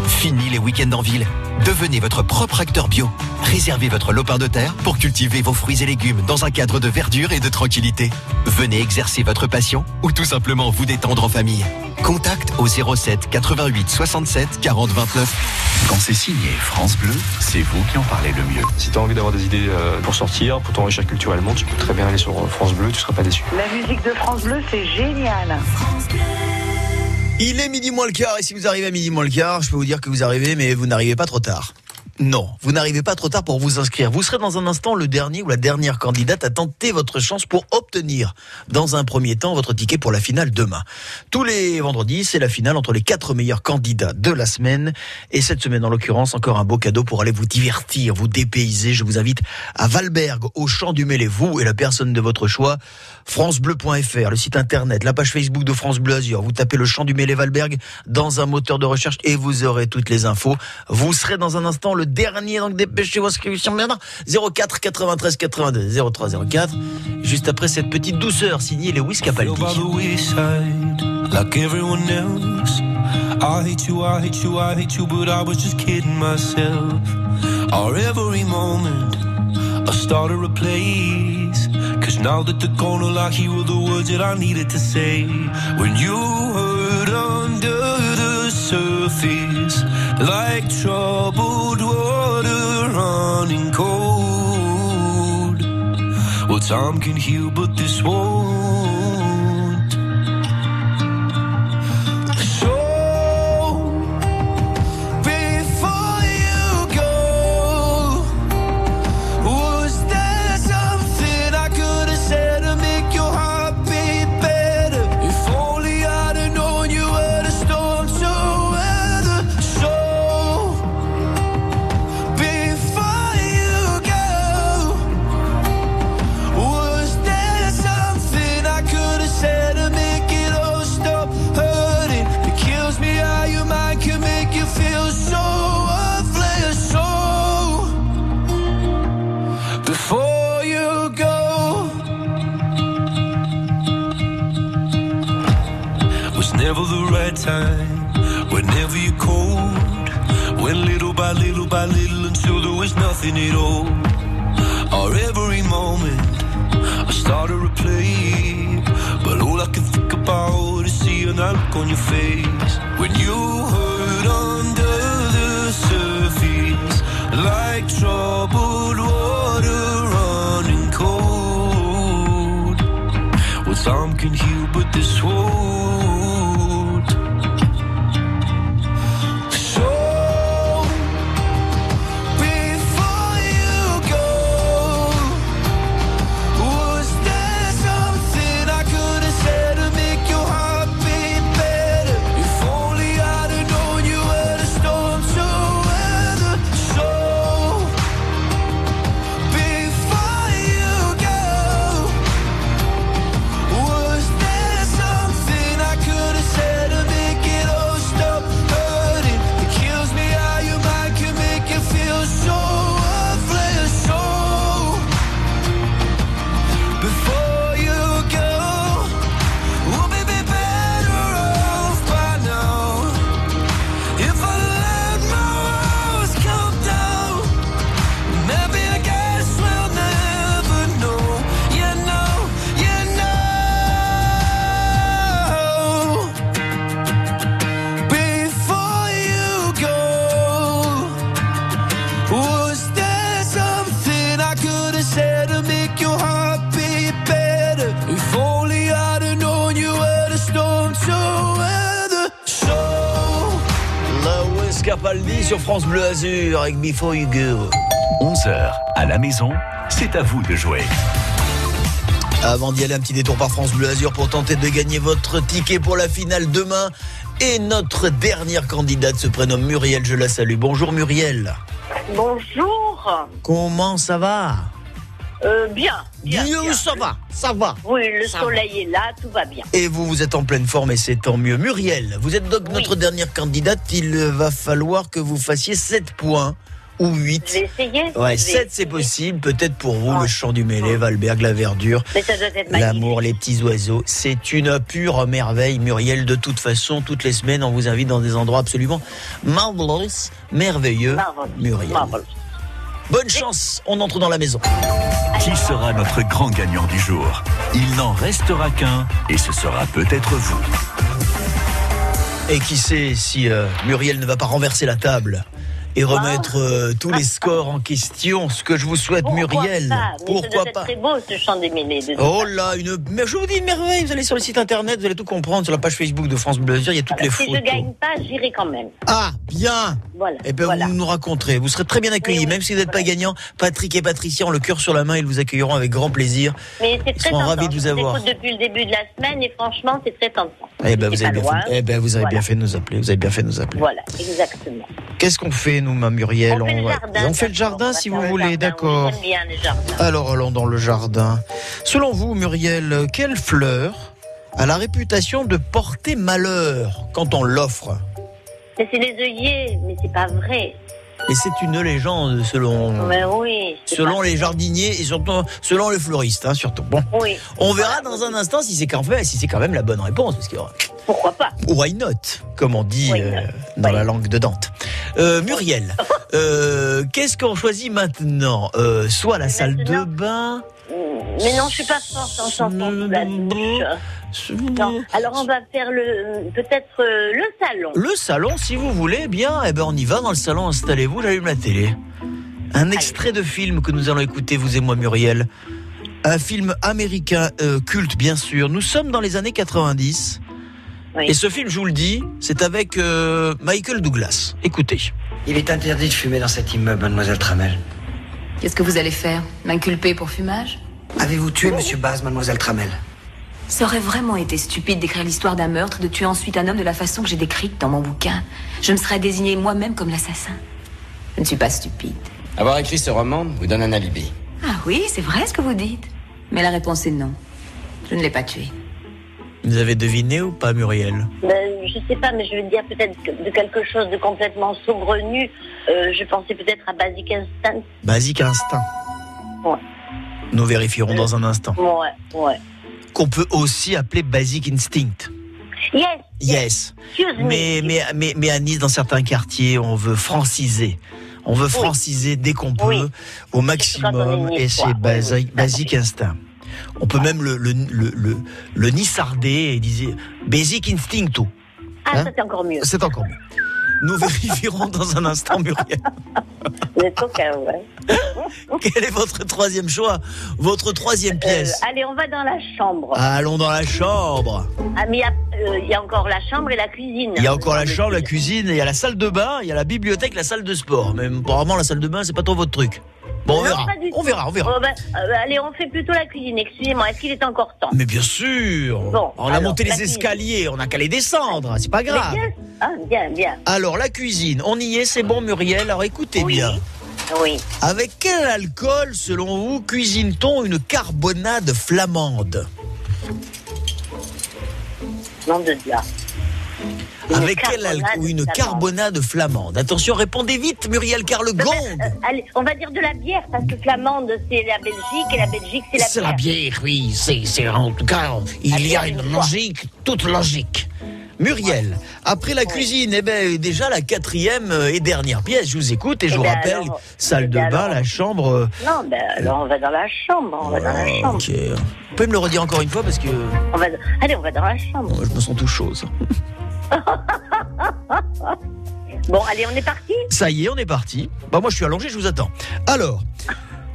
Fini les week-ends en ville. Devenez votre propre acteur bio. Réservez votre lopin de terre pour cultiver vos fruits et légumes dans un cadre de verdure et de tranquillité. Venez exercer votre passion ou tout simplement vous détendre en famille. Contact au 07 88 67 40 29. Quand c'est signé France Bleu, c'est vous qui en parlez le mieux. Si tu as envie d'avoir des idées euh, pour sortir, pour t'enrichir culturellement, tu peux très bien aller sur euh, France Bleu, tu seras pas déçu. La musique de France Bleu, c'est génial. Il est midi moins le quart et si vous arrivez à midi moins le quart, je peux vous dire que vous arrivez mais vous n'arrivez pas trop tard. Non, vous n'arrivez pas trop tard pour vous inscrire. Vous serez dans un instant le dernier ou la dernière candidate à tenter votre chance pour obtenir, dans un premier temps, votre ticket pour la finale demain. Tous les vendredis, c'est la finale entre les quatre meilleurs candidats de la semaine. Et cette semaine, en l'occurrence, encore un beau cadeau pour aller vous divertir, vous dépayser. Je vous invite à Valberg, au Champ du Mêlé, vous et la personne de votre choix. FranceBleu.fr, le site internet, la page Facebook de France Bleu. Vous tapez le Champ du Mêlé Valberg dans un moteur de recherche et vous aurez toutes les infos. Vous serez dans un instant le dernier, donc dépêchez-vous inscription maintenant. 04 93 82 03 04. Juste après cette petite douceur signée Lewis Capaldi. I hate you, I hate you, I hate you, but I was just kidding myself. Now that the corner lock, here were the words that I needed to say. When you hurt under the surface, like troubled water running cold. Well, time can heal, but this won't. France Bleu Azur avec Before You Go. 11h à la maison, c'est à vous de jouer. Avant d'y aller, un petit détour par France Bleu Azur pour tenter de gagner votre ticket pour la finale demain. Et notre dernière candidate se prénomme Muriel, je la salue. Bonjour Muriel. Bonjour. Comment ça va? Euh, bien. Bien, Bien, bien. ça va, ça va. Oui, le Ça soleil est là, tout va bien. Et vous, vous êtes en pleine forme et c'est tant mieux. Muriel, vous êtes donc notre dernière candidate. Il va falloir que vous fassiez 7 points ou 8. Je vais essayer. Ouais, Je vais 7 c'est possible. Peut-être pour vous, le chant du mêlé, Valberg, la verdure. L'amour, les petits oiseaux, c'est une pure merveille, Muriel. De toute façon, toutes les semaines, on vous invite dans des endroits absolument marvelous, merveilleux. Muriel. Bonne chance, on entre dans la maison. Qui sera notre grand gagnant du jour? Il n'en restera qu'un et ce sera peut-être vous. Et qui sait si euh, Muriel ne va pas renverser la table? Et remettre euh, tous les scores en question. Ce que je vous souhaite, Muriel. pas Mais Pourquoi ça doit pas être très beau ce chant des mêlées. de- Oh là, une... mais je vous dis une merveille. Vous allez sur le site internet, vous allez tout comprendre. Sur la page Facebook de France Bleu il y a toutes les si photos. je gagne pas, j'irai quand même. Ah, bien. Voilà. Eh ben, voilà. vous nous raconterez. Vous serez très bien accueillis. Même si vous n'êtes pas gagnant, Patrick et Patricia ont le cœur sur la main. Ils vous accueilleront avec grand plaisir. Mais c'est Ils très seront tentant. ravis de vous Je avoir. écoute depuis le début de la semaine et franchement, c'est très tentant. Eh ben, vous avez, bien fait, eh ben, vous avez bien fait de nous appeler. Vous avez bien fait de nous appeler. Voilà, exactement. Qu'est-ce qu'on fait, nous, ma Muriel On fait le jardin, on fait le d'accord, jardin on va si vous le voulez, d'accord. oui. Alors, allons dans le jardin. Selon vous, Muriel, quelle fleur a la réputation de porter malheur quand on l'offre? Mais c'est les œillets, mais c'est pas vrai. Et c'est une légende selon, oui. selon les jardiniers et surtout selon les fleuristes, hein, surtout. Bon, Oui. on verra dans un instant si c'est quand même, si c'est quand même la bonne réponse, parce que pourquoi pas? Why not, comme on dit euh, dans la langue de Dante. Euh, Muriel, (laughs) euh, qu'est-ce qu'on choisit maintenant? Euh, Soit la salle de bain. Mais non, je suis pas forte en chanson Alors on va faire le peut-être euh, le salon. Le salon, si vous voulez, bien, eh ben on y va dans le salon, installez-vous, j'allume la télé. Un extrait de film que nous allons écouter, vous et moi, Muriel. Un film américain euh, culte, bien sûr. Nous sommes dans les années 90. Et ce film, je vous le dis, c'est avec euh, Michael Douglas. Écoutez. Il est interdit de fumer dans cet immeuble, mademoiselle Tramel. Qu'est-ce que vous allez faire? M'inculper pour fumage? Avez-vous tué monsieur Baz, mademoiselle Tramel Ça aurait vraiment été stupide d'écrire l'histoire d'un meurtre, de tuer ensuite un homme de la façon que j'ai décrite dans mon bouquin. Je me serais désignée moi-même comme l'assassin. Je ne suis pas stupide. Avoir écrit ce roman vous donne un alibi. Ah oui, c'est vrai ce que vous dites. Mais la réponse est non. Je ne l'ai pas tué. Vous avez deviné ou pas, Muriel Ben, je sais pas, mais je veux dire peut-être de quelque chose de complètement saugrenu. Euh, je pensais peut-être à Basic Instinct. Basique instinct. Ouais. Nous vérifierons dans un instant. Ouais, ouais. Qu'on peut aussi appeler Basic Instinct. Yes. Yes. Mais, mais, mais, mais à Nice, dans certains quartiers, on veut franciser. On veut franciser dès qu'on peut, au maximum, et c'est basic, basic instinct. On peut même le, le, le, le, le nissarder et disait Basic Instincto. Ah, Hein c'est encore mieux. C'est encore mieux. Nous vérifierons dans un instant, Muriel. Vous êtes coquin, ouais. (laughs) Quel est votre troisième choix? Votre troisième Euh, pièce? allez, on va dans la chambre. Allons dans la chambre. Ah, mais il y a, euh, il y a encore la chambre et la cuisine. Il y a encore la chambre, la cuisine, il y a la salle de bain, il y a la bibliothèque, la salle de sport. Mais apparemment, la salle de bain, c'est pas trop votre truc. Bon, on Non, verra. On verra, on verra. Oh, ben, euh, allez, on fait plutôt la cuisine. Excusez-moi, est-ce qu'il est encore temps? Mais bien sûr. Bon, on a monté les cuisine. escaliers, on a qu'à les descendre, c'est pas grave. bien, ah, bien, bien. Alors, la cuisine, on y est, c'est bon, Muriel. Alors, écoutez bien. Oui. Avec quel alcool, selon vous, cuisine-t-on une carbonade flamande? Nom de Avec quel alcool Une flamande. carbonade flamande. Attention, répondez vite, Muriel, car le gong. Euh, allez, on va dire de la bière, parce que flamande, c'est la Belgique, et la Belgique, c'est la C'est bière. la bière, oui. C'est, c'est en tout cas, il y a une logique, toute logique. Muriel, après la cuisine, eh ben déjà la quatrième euh, et dernière pièce. Je vous écoute et je Eh vous ben rappelle, alors, salle eh de ben bain, alors. la chambre. euh, Non, ben alors on va dans la chambre, on va dans la chambre. Ok. Vous pouvez me le redire encore une fois parce que On va... Allez, on va dans la chambre. je me sens tout chaud. (laughs) Bon, allez, on est parti Ça y est, on est parti. Bah moi je suis allongé, je vous attends. Alors,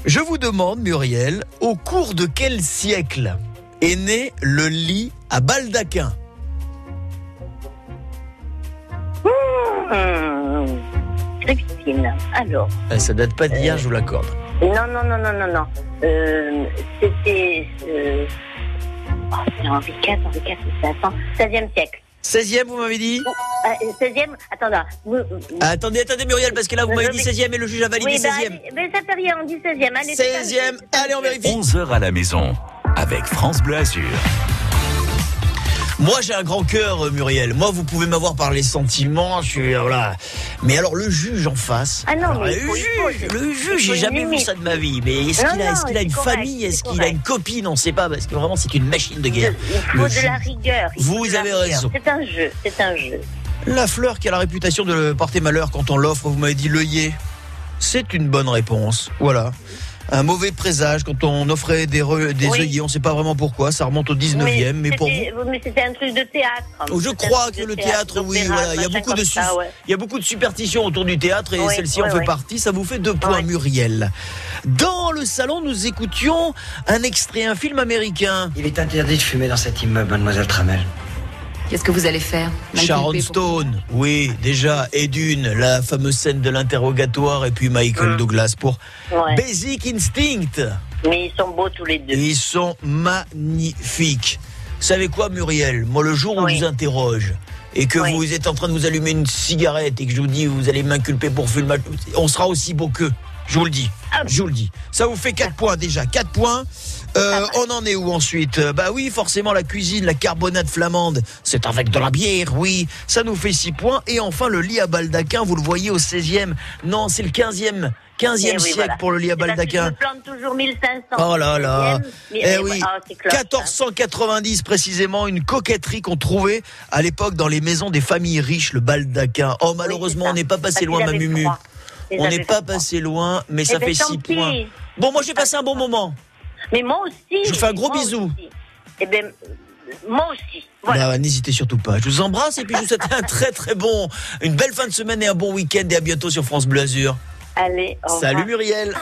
je vous demande, Muriel, au cours de quel siècle est né le lit à baldaquin? Hum, Christine, alors. Eh, Ça date pas d'hier, je vous l'accorde. Non, non, non, non, non, non. Euh, C'était. Euh... Oh, c'est Henri IV, Henri IV, c'est attends, 16e siècle. 16e, vous m'avez dit Ah, 16e, attends, là. Vous- Ah, Attendez, attendez Muriel, parce que là vous m'avez Je dit vais- 16e et le juge a validé oui, bah, 16e. allez, mais ça fait rien, on dit 16e. Allez, c'est un 16e, allez on vérifie. 11h à la maison avec France Bleu Azur. Moi j'ai un grand cœur euh, Muriel. Moi vous pouvez m'avoir par les sentiments, je suis euh, voilà. Mais alors le juge en face. Ah non, alors, mais le juge, le juge, j'ai jamais vu ça de ma vie. Mais est-ce qu'il a, est-ce qu'il a une correct, famille, est-ce qu'il a une copine, on ne sait pas parce que vraiment c'est une machine de guerre. Il faut Le de la rigueur. Vous de avez raison. C'est un jeu, c'est un jeu. La fleur qui a la réputation de porter malheur quand on l'offre, vous m'avez dit l'œillet. C'est une bonne réponse. Voilà. Un mauvais présage quand on offrait des, re- des Oui. œillets. On ne sait pas vraiment pourquoi. Ça remonte au 19e. Mais, pour vous. mais c'était un truc de théâtre. Oh, Je crois que le théâtre, oui, voilà, il y a beaucoup de ça, ouais. il y a beaucoup de superstitions autour du théâtre et Oui, celle-ci en fait partie. Ça vous fait deux points, Muriel. Dans le salon, nous écoutions un extrait, un film américain. Il est interdit de fumer dans cet immeuble, mademoiselle Tramel. Qu'est-ce que vous allez faire Sharon pour- Stone, oui, déjà, et d'une, la fameuse scène de l'interrogatoire, et puis Michael Douglas pour Ouais. Basic Instinct. Mais ils sont beaux tous les deux. Ils sont magnifiques. Vous savez quoi, Muriel? Moi, le jour où je vous interroge et que vous êtes en train de vous allumer une cigarette et que je vous dis vous allez m'inculper pour fumer, on sera aussi beau qu'eux. Je vous le dis. Je vous le dis. Ça vous fait 4 points déjà. 4 points. Euh, on en est où ensuite? Bah oui, forcément la cuisine, la carbonade flamande, c'est avec de la bière, oui. Ça nous fait 6 points. Et enfin le lit à baldaquin, vous le voyez au 16e. Non, c'est le 15e. 15e Eh oui, siècle voilà. pour le lit à baldaquin. Je toujours 1500. Oh là là. Eh mais oui. ah, c'est classe, hein. 1490 précisément, une coquetterie qu'on trouvait à l'époque dans les maisons des familles riches, le baldaquin. Oh malheureusement, on n'est pas passé loin, ma mumu. On n'est pas passé loin, mais ça Eh ben, fait tant 6 pis. points. Bon, moi j'ai passé un bon moment. Mais moi aussi. Je vous fais un gros bisou. aussi. Eh ben, moi aussi. Voilà. Bah, N'hésitez surtout pas. Je vous embrasse et puis je vous souhaite un très très bon, une belle fin de semaine et un bon week-end et à bientôt sur France Bleu Azur. Allez, au Salut. Muriel.